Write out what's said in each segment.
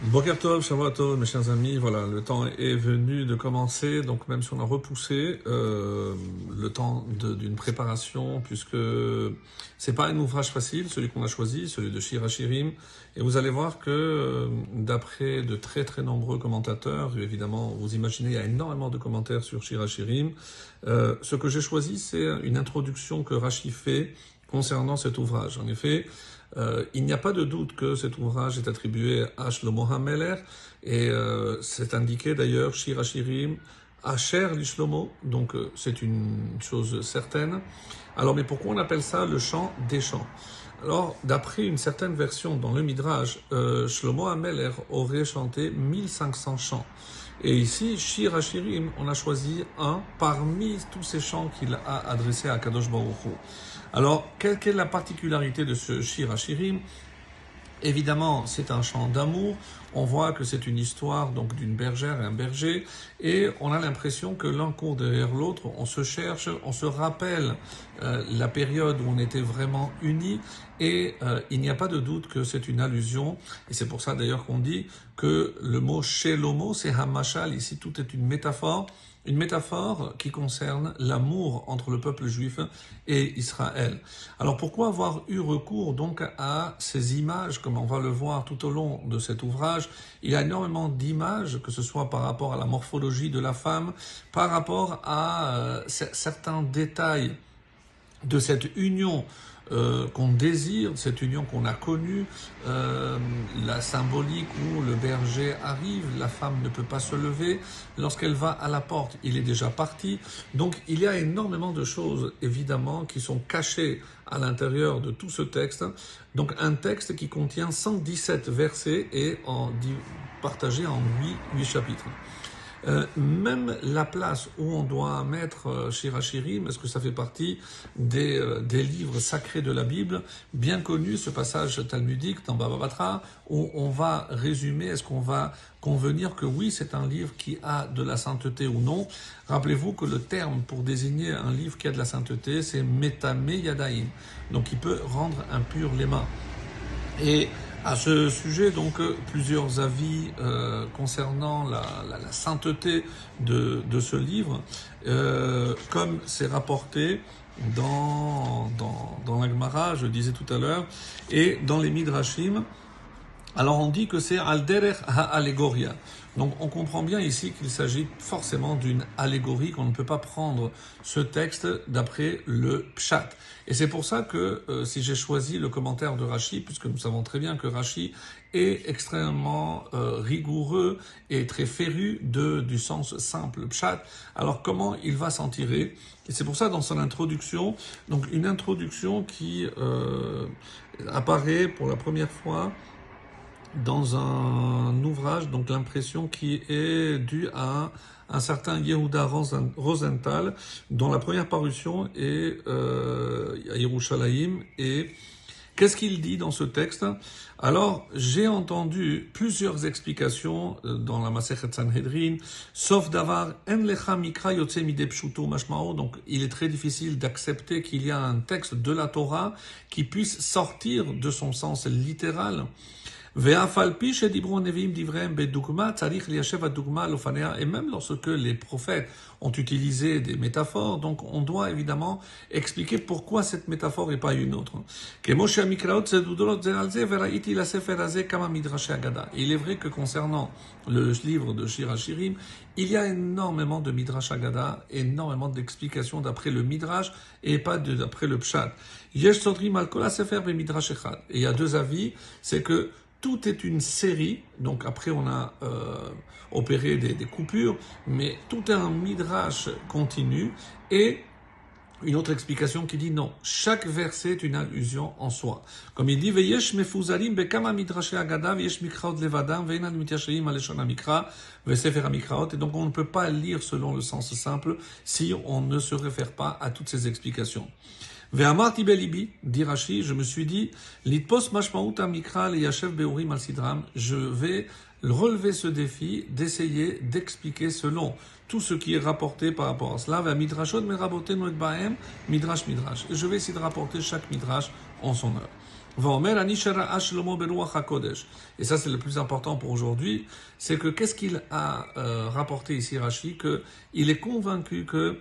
Boker Tov, Shavua Tov, mes chers amis, voilà, le temps est venu de commencer, donc même si on a repoussé euh, le temps d'une préparation, puisque c'est pas un ouvrage facile, celui qu'on a choisi, celui de Shira Shirim, et vous allez voir que euh, d'après de très très nombreux commentateurs, évidemment, vous imaginez, il y a énormément de commentaires sur Shira Shirim, euh, ce que j'ai choisi, c'est une introduction que Rashi fait concernant cet ouvrage. En effet, euh, il n'y a pas de doute que cet ouvrage est attribué à Shlomo HaMeler et euh, c'est indiqué d'ailleurs Shira Shirim Asher Shlomo, donc euh, c'est une chose certaine. Alors mais pourquoi on appelle ça le chant des chants? Alors, d'après une certaine version dans le Midrash, euh, Shlomo Ameler aurait chanté 1500 chants. Et ici, Shir Hashirim, on a choisi un parmi tous ces chants qu'il a adressés à Kadosh Baruch. Alors, quelle, est la particularité de ce Shir Hashirim? Évidemment, c'est un chant d'amour. On voit que c'est une histoire donc d'une bergère et un berger, et on a l'impression que l'un court derrière l'autre. On se cherche, on se rappelle euh, la période où on était vraiment unis, et euh, il n'y a pas de doute que c'est une allusion. Et c'est pour ça d'ailleurs qu'on dit que le mot shelomo, c'est hamashal. Ici, tout est une métaphore une métaphore qui concerne l'amour entre le peuple juif et Israël. Alors pourquoi avoir eu recours donc à ces images, comme on va le voir tout au long de cet ouvrage Il y a énormément d'images, que ce soit par rapport à la morphologie de la femme, par rapport à euh, certains détails de cette union euh, qu'on désire, cette union qu'on a connue, euh, la symbolique où le berger arrive, la femme ne peut pas se lever, lorsqu'elle va à la porte, il est déjà parti. Donc il y a énormément de choses, évidemment, qui sont cachées à l'intérieur de tout ce texte. Donc un texte qui contient 117 versets et en, partagé en 8, 8 chapitres. Euh, même la place où on doit mettre euh, Shirachirim, est-ce que ça fait partie des, euh, des, livres sacrés de la Bible, bien connu ce passage talmudique dans Baba Batra, où on va résumer, est-ce qu'on va convenir que oui, c'est un livre qui a de la sainteté ou non. Rappelez-vous que le terme pour désigner un livre qui a de la sainteté, c'est metame yadaim. Donc il peut rendre impur les mains. Et à ce sujet, donc, euh, plusieurs avis euh, concernant la, sainteté de, de ce livre, euh, comme c'est rapporté dans, dans, dans l'Agmara, je disais tout à l'heure, et dans les Midrashim, alors on dit que c'est Alderer ha-allegoria. Donc on comprend bien ici qu'il s'agit forcément d'une allégorie, qu'on ne peut pas prendre ce texte d'après le pshat. Et c'est pour ça que euh, si j'ai choisi le commentaire de Rashi, puisque nous savons très bien que Rashi est extrêmement euh, rigoureux et très féru de, du sens simple pshat, alors comment il va s'en tirer? Et c'est pour ça dans son introduction, donc une introduction qui euh, apparaît pour la première fois dans un ouvrage, donc l'impression qui est due à un certain Yehuda Rosenthal, dont la première parution est euh, à Yerushalayim. Et qu'est-ce qu'il dit dans ce texte? Alors, j'ai entendu plusieurs explications euh, dans la Masechet Sanhedrin, sauf d'avoir en lecha mikra mashmao. Donc, il est très difficile d'accepter qu'il y a un texte de la Torah qui puisse sortir de son sens littéral. Et même lorsque les prophètes ont utilisé des métaphores, donc on doit évidemment expliquer pourquoi cette métaphore et pas une autre. Il est vrai que concernant le livre de Shirachirim, il y a énormément de Midrash Agada, énormément d'explications d'après le Midrash et pas d'après le Pshat. Et il y a deux avis, c'est que tout est une série, donc après on a euh, opéré des, des, coupures, mais tout est un midrash continu et une autre explication qui dit non, chaque verset est une allusion en soi. Comme il dit, veyesh mefuzarim bekama midrash agada veyesh mikraot levadam veinan mityashayim aleshon mikra vesefer mikraot. Et donc on ne peut pas lire selon le sens simple si on ne se réfère pas à toutes ces explications. Ve'amarti belibi, dit Rashi, je me suis dit, litpos mashmaut mikra yashev beurim al sidram, je vais relever ce défi d'essayer d'expliquer selon tout ce qui est rapporté par rapport à cela. Midrashot meraboten bahem, midrash midrash. Je vais essayer de rapporter chaque midrash en son heure. Et ça, c'est le plus important pour aujourd'hui, c'est que qu'est-ce qu'il a euh, rapporté ici Rashi? Que il est convaincu que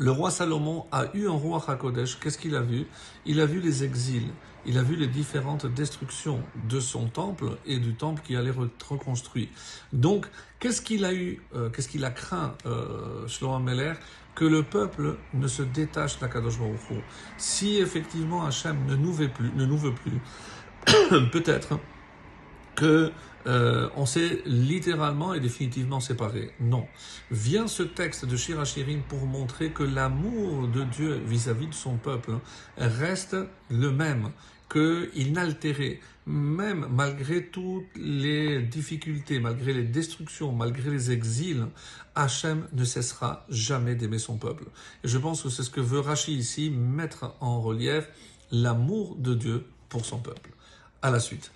le roi Salomon a eu un roi HaKodesh. Qu'est-ce qu'il a vu? Il a vu les exils. Il a vu les différentes destructions de son temple et du temple qui allait être reconstruit. Donc, qu'est-ce qu'il a eu, euh, qu'est-ce qu'il a craint, euh, Shlomo Meller? Que le peuple ne se détache d'Akadosh Baruch Si effectivement Hachem ne nous veut plus, ne nous veut plus peut-être que euh, on s'est littéralement et définitivement séparés. Non. Vient ce texte de Shirachirim pour montrer que l'amour de Dieu vis-à-vis de son peuple reste le même, qu'il n'altérait, même malgré toutes les difficultés, malgré les destructions, malgré les exils, Hachem ne cessera jamais d'aimer son peuple. Et je pense que c'est ce que veut Rachi ici, mettre en relief l'amour de Dieu pour son peuple. À la suite.